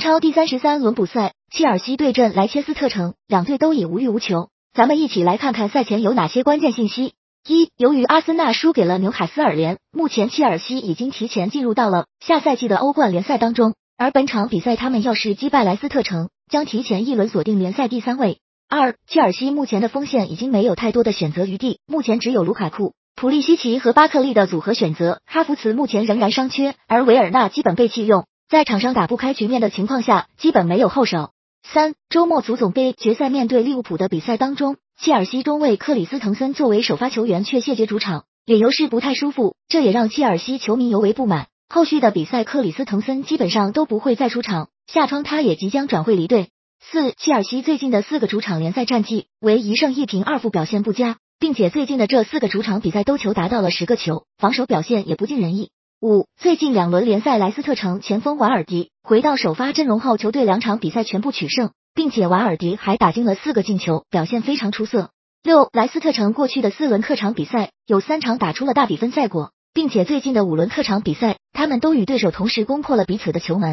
超第三十三轮补赛，切尔西对阵莱切斯特城，两队都已无欲无求。咱们一起来看看赛前有哪些关键信息。一，由于阿森纳输给了纽卡斯尔联，目前切尔西已经提前进入到了下赛季的欧冠联赛当中，而本场比赛他们要是击败莱斯特城，将提前一轮锁定联赛第三位。二，切尔西目前的锋线已经没有太多的选择余地，目前只有卢卡库、普利西奇和巴克利的组合选择，哈弗茨目前仍然伤缺，而维尔纳基本被弃用。在场上打不开局面的情况下，基本没有后手。三周末足总杯决赛面对利物浦的比赛当中，切尔西中卫克里斯滕森作为首发球员却谢绝主场，理由是不太舒服，这也让切尔西球迷尤为不满。后续的比赛克里斯滕森基本上都不会再出场，下窗他也即将转会离队。四切尔西最近的四个主场联赛战绩为一胜一平二负，表现不佳，并且最近的这四个主场比赛都球达到了十个球，防守表现也不尽人意。五，最近两轮联赛，莱斯特城前锋瓦尔迪回到首发阵容后，球队两场比赛全部取胜，并且瓦尔迪还打进了四个进球，表现非常出色。六，莱斯特城过去的四轮客场比赛有三场打出了大比分赛果，并且最近的五轮客场比赛，他们都与对手同时攻破了彼此的球门。